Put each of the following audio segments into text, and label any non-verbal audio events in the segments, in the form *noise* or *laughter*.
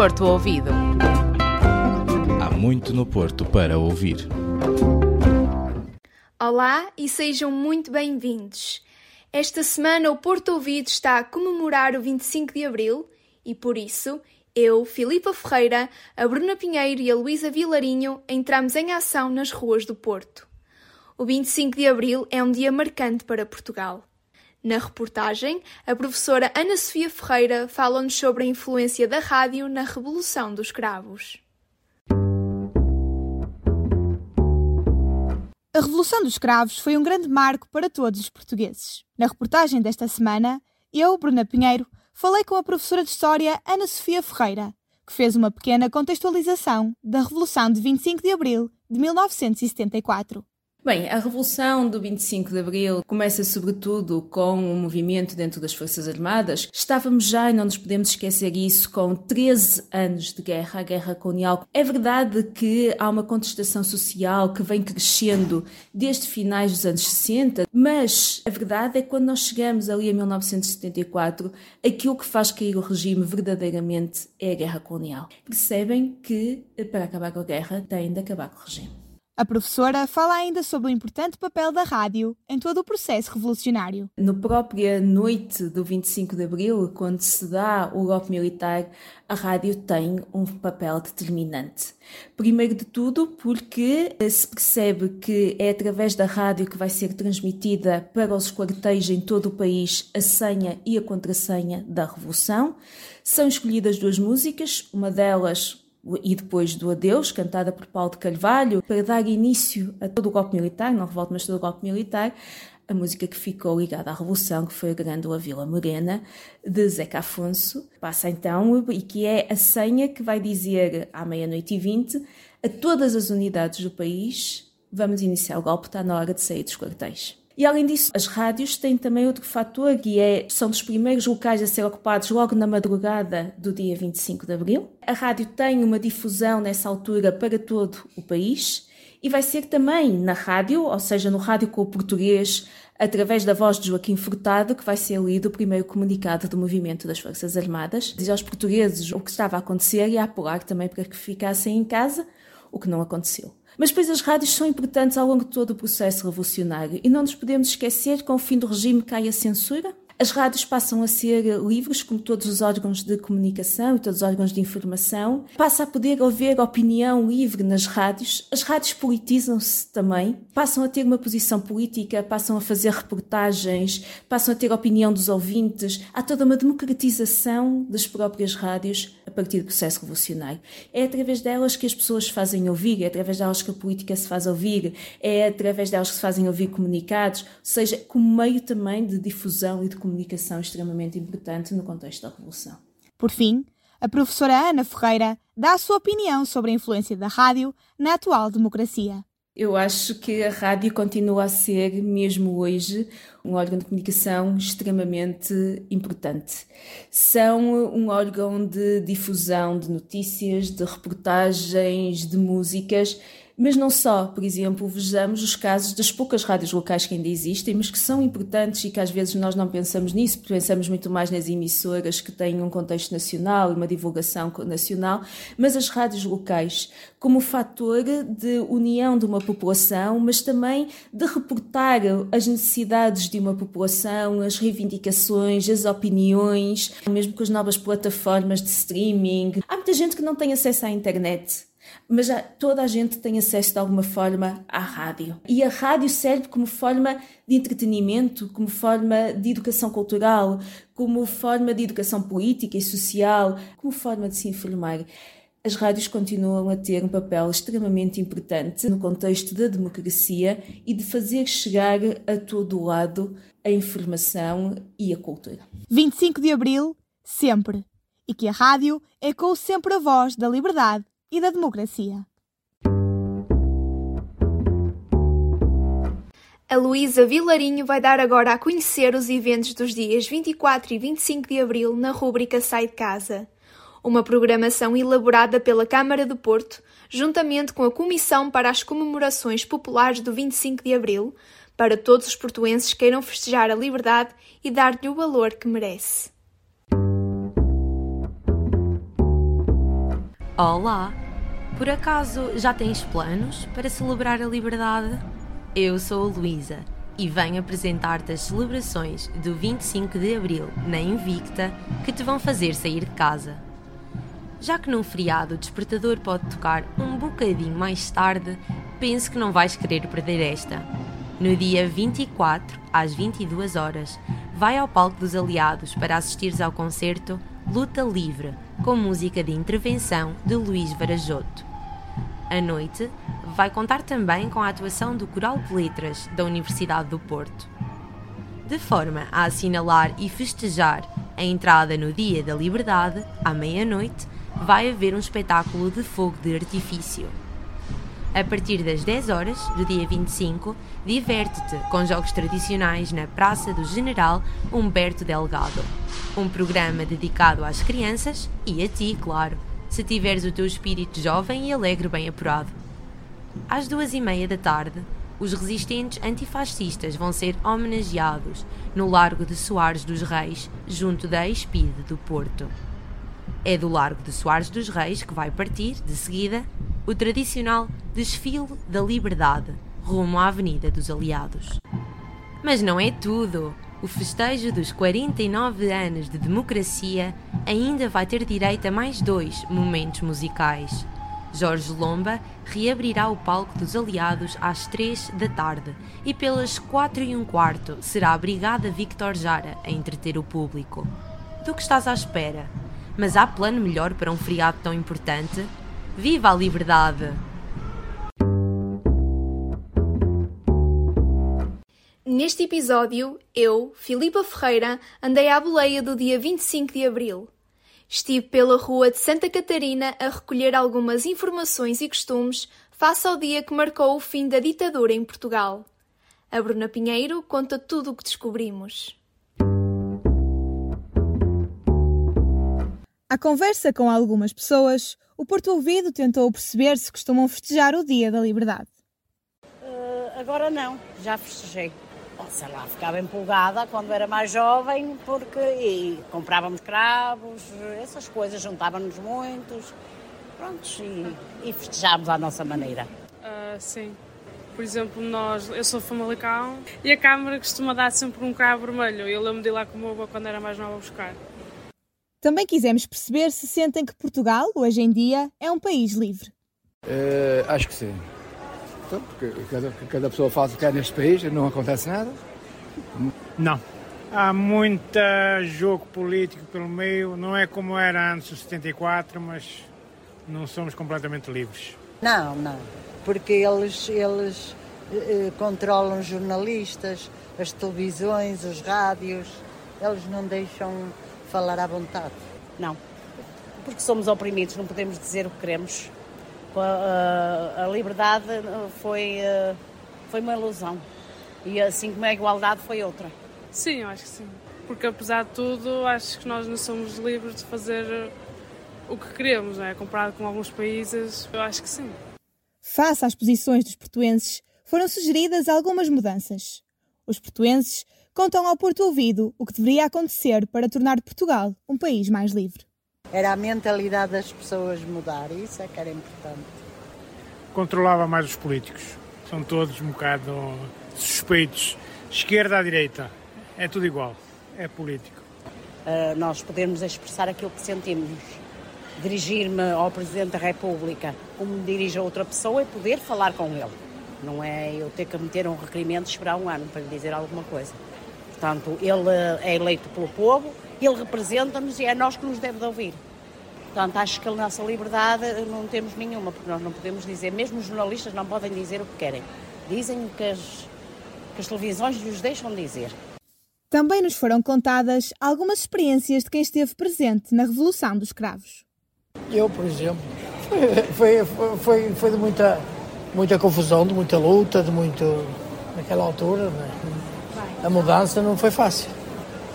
Porto Ouvido. Há muito no Porto para ouvir. Olá e sejam muito bem-vindos. Esta semana o Porto Ouvido está a comemorar o 25 de Abril e por isso eu, Filipa Ferreira, a Bruna Pinheiro e a Luísa Vilarinho entramos em ação nas ruas do Porto. O 25 de Abril é um dia marcante para Portugal. Na reportagem, a professora Ana Sofia Ferreira fala-nos sobre a influência da rádio na Revolução dos Cravos. A Revolução dos Cravos foi um grande marco para todos os portugueses. Na reportagem desta semana, eu, Bruna Pinheiro, falei com a professora de História Ana Sofia Ferreira, que fez uma pequena contextualização da Revolução de 25 de Abril de 1974. Bem, a Revolução do 25 de Abril começa sobretudo com um movimento dentro das Forças Armadas. Estávamos já, e não nos podemos esquecer isso, com 13 anos de guerra, a Guerra Colonial. É verdade que há uma contestação social que vem crescendo desde finais dos anos 60, mas a verdade é que quando nós chegamos ali a 1974, aquilo que faz cair o regime verdadeiramente é a Guerra Colonial. Percebem que para acabar com a guerra tem de acabar com o regime. A professora fala ainda sobre o importante papel da rádio em todo o processo revolucionário. No própria noite do 25 de Abril, quando se dá o golpe militar, a rádio tem um papel determinante. Primeiro de tudo, porque se percebe que é através da rádio que vai ser transmitida para os quartéis em todo o país a senha e a contrassenha da Revolução. São escolhidas duas músicas, uma delas e depois do Adeus, cantada por Paulo de Carvalho, para dar início a todo o golpe militar, não revolta, mas todo o golpe militar, a música que ficou ligada à Revolução, que foi a Grândola Vila Morena, de Zeca Afonso. Passa então, e que é a senha que vai dizer à meia-noite e vinte a todas as unidades do país: vamos iniciar o golpe, está na hora de sair dos quartéis. E além disso, as rádios têm também outro fator, que é, são dos primeiros locais a ser ocupados logo na madrugada do dia 25 de abril. A rádio tem uma difusão nessa altura para todo o país e vai ser também na rádio, ou seja, no rádio com o português, através da voz de Joaquim Furtado, que vai ser lido o primeiro comunicado do movimento das Forças Armadas. Diz aos portugueses o que estava a acontecer e a apurar também para que ficassem em casa, o que não aconteceu. Mas depois as rádios são importantes ao longo de todo o processo revolucionário e não nos podemos esquecer que com o fim do regime cai a censura. As rádios passam a ser livres, como todos os órgãos de comunicação e todos os órgãos de informação. Passa a poder haver opinião livre nas rádios. As rádios politizam-se também, passam a ter uma posição política, passam a fazer reportagens, passam a ter opinião dos ouvintes. Há toda uma democratização das próprias rádios a partir do processo revolucionário. É através delas que as pessoas se fazem ouvir, é através delas que a política se faz ouvir, é através delas que se fazem ouvir comunicados, ou seja, como meio também de difusão e de comunicação extremamente importante no contexto da Revolução. Por fim, a professora Ana Ferreira dá a sua opinião sobre a influência da rádio na atual democracia. Eu acho que a rádio continua a ser, mesmo hoje, um órgão de comunicação extremamente importante. São um órgão de difusão de notícias, de reportagens, de músicas mas não só, por exemplo, vejamos os casos das poucas rádios locais que ainda existem, mas que são importantes e que às vezes nós não pensamos nisso, pensamos muito mais nas emissoras que têm um contexto nacional e uma divulgação nacional, mas as rádios locais como fator de união de uma população, mas também de reportar as necessidades de uma população, as reivindicações, as opiniões, mesmo com as novas plataformas de streaming. Há muita gente que não tem acesso à internet mas toda a gente tem acesso de alguma forma à rádio. E a rádio serve como forma de entretenimento, como forma de educação cultural, como forma de educação política e social, como forma de se informar. As rádios continuam a ter um papel extremamente importante no contexto da democracia e de fazer chegar a todo o lado a informação e a cultura. 25 de Abril, sempre. E que a rádio ecoe sempre a voz da liberdade e da democracia. A Luísa Vilarinho vai dar agora a conhecer os eventos dos dias 24 e 25 de abril na rúbrica Sai de Casa. Uma programação elaborada pela Câmara do Porto, juntamente com a Comissão para as Comemorações Populares do 25 de abril, para todos os portuenses queiram festejar a liberdade e dar-lhe o valor que merece. Olá! Por acaso já tens planos para celebrar a liberdade? Eu sou a Luísa e venho apresentar-te as celebrações do 25 de Abril na Invicta que te vão fazer sair de casa. Já que num feriado o despertador pode tocar um bocadinho mais tarde, penso que não vais querer perder esta. No dia 24, às 22 horas, vai ao palco dos Aliados para assistires ao concerto Luta Livre, com música de intervenção de Luís Varajoto. A noite vai contar também com a atuação do Coral de Letras da Universidade do Porto. De forma a assinalar e festejar a entrada no Dia da Liberdade, à meia-noite, vai haver um espetáculo de fogo de artifício. A partir das 10 horas do dia 25, diverte-te com jogos tradicionais na Praça do General Humberto Delgado. Um programa dedicado às crianças e a ti, claro, se tiveres o teu espírito jovem e alegre bem apurado. Às duas e meia da tarde, os resistentes antifascistas vão ser homenageados no Largo de Soares dos Reis, junto da Espide do Porto. É do Largo de Soares dos Reis que vai partir, de seguida, o tradicional desfile da liberdade rumo à Avenida dos Aliados. Mas não é tudo. O festejo dos 49 anos de democracia ainda vai ter direito a mais dois momentos musicais. Jorge Lomba reabrirá o palco dos Aliados às 3 da tarde e pelas 4 e um quarto será a Brigada Victor Jara a entreter o público. Do que estás à espera? Mas há plano melhor para um feriado tão importante? Viva a liberdade! Neste episódio, eu, Filipa Ferreira, andei à boleia do dia 25 de abril. Estive pela rua de Santa Catarina a recolher algumas informações e costumes face ao dia que marcou o fim da ditadura em Portugal. A Bruna Pinheiro conta tudo o que descobrimos. À conversa com algumas pessoas, o Porto Ouvido tentou perceber se costumam festejar o Dia da Liberdade. Uh, agora não, já festejei. Sei lá, ficava empolgada quando era mais jovem, porque e comprávamos cravos, essas coisas, juntávamos muitos, prontos, e, e festejámos à nossa maneira. Uh, sim. Por exemplo, nós, eu sou de Famalicão e a Câmara costuma dar sempre um cravo vermelho. Eu lembro de ir lá com o meu avô quando era mais nova a buscar. Também quisemos perceber se sentem que Portugal, hoje em dia, é um país livre. Uh, acho que sim. Então, porque cada, cada pessoa faz o que quer neste país e não acontece nada. Não. Há muito jogo político pelo meio, não é como era antes de 74, mas não somos completamente livres. Não, não, porque eles, eles eh, controlam os jornalistas, as televisões, os rádios, eles não deixam falar à vontade. Não, porque somos oprimidos, não podemos dizer o que queremos. A, a, a liberdade foi, eh, foi uma ilusão e assim como a igualdade foi outra. Sim, eu acho que sim. Porque apesar de tudo, acho que nós não somos livres de fazer eh, o que queremos, não é? Comparado com alguns países, eu acho que sim. Face às posições dos portuenses, foram sugeridas algumas mudanças. Os portuenses contam ao Porto Ouvido o que deveria acontecer para tornar Portugal um país mais livre. Era a mentalidade das pessoas mudar, isso é que era importante. Controlava mais os políticos. São todos um bocado suspeitos. Esquerda à direita. É tudo igual. É político. Uh, nós podemos expressar aquilo que sentimos. Dirigir-me ao Presidente da República como me dirige a outra pessoa e poder falar com ele. Não é eu ter que meter um requerimento e esperar um ano para lhe dizer alguma coisa. Portanto, ele é eleito pelo povo, ele representa-nos e é nós que nos deve de ouvir. Portanto, acho que a nossa liberdade não temos nenhuma, porque nós não podemos dizer, mesmo os jornalistas não podem dizer o que querem. Dizem o que as, que as televisões lhes deixam dizer. Também nos foram contadas algumas experiências de quem esteve presente na Revolução dos Cravos. Eu, por exemplo, *laughs* foi, foi, foi, foi de muita, muita confusão, de muita luta, de muito. naquela altura. Né? A mudança não foi fácil.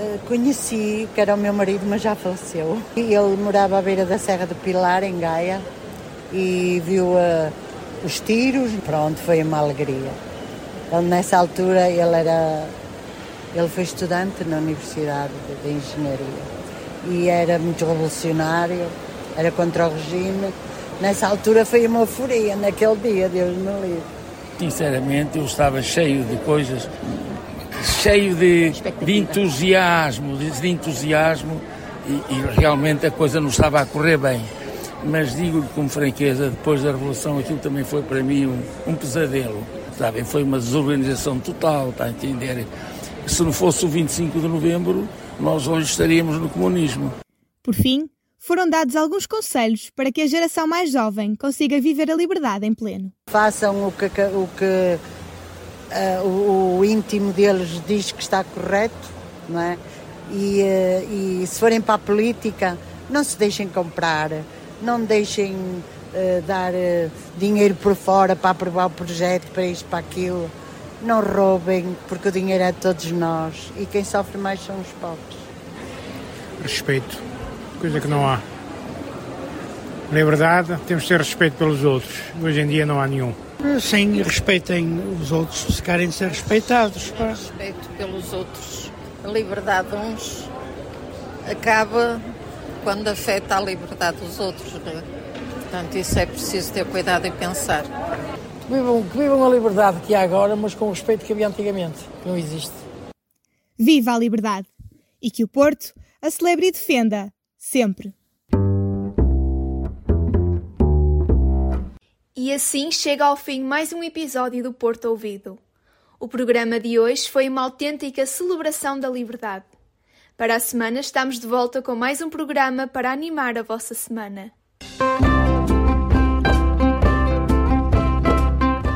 Uh, conheci, que era o meu marido, mas já faleceu. E ele morava à beira da Serra do Pilar, em Gaia, e viu uh, os tiros. Pronto, foi uma alegria. Ele, nessa altura, ele era. Ele foi estudante na Universidade de, de Engenharia e era muito revolucionário era contra o regime. Nessa altura foi uma euforia, naquele dia, Deus me livre. Sinceramente, eu estava cheio de coisas, cheio de, de entusiasmo, de, de entusiasmo, e, e, realmente a coisa não estava a correr bem. Mas digo-lhe com franqueza, depois da Revolução, aquilo também foi para mim um, um pesadelo. Sabem, foi uma desorganização total, está a entender? Se não fosse o 25 de novembro, nós hoje estaríamos no comunismo. Por fim, foram dados alguns conselhos para que a geração mais jovem consiga viver a liberdade em pleno. Façam o que, o, que uh, o, o, íntimo deles diz que está correto, não é? E, uh, e se forem para a política, não se deixem comprar, não deixem uh, dar dinheiro por fora para aprovar o projeto, para isto, para aquilo. Não roubem, porque o dinheiro é de todos nós e quem sofre mais são os pobres. Respeito, coisa que não há. Liberdade, temos de ter respeito pelos outros. Hoje em dia não há nenhum. Sim, respeitem os outros se querem ser respeitados. Pá. Respeito pelos outros. A liberdade de uns acaba quando afeta a liberdade dos outros. Né? Portanto, isso é preciso ter cuidado e pensar. Que vivam, que vivam a liberdade que há agora, mas com o respeito que havia antigamente, que não existe. Viva a liberdade! E que o Porto a celebre e defenda, sempre. E assim chega ao fim mais um episódio do Porto Ouvido. O programa de hoje foi uma autêntica celebração da liberdade. Para a semana estamos de volta com mais um programa para animar a vossa semana.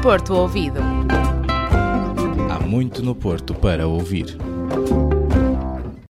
Porto Ouvido. Há muito no Porto para ouvir.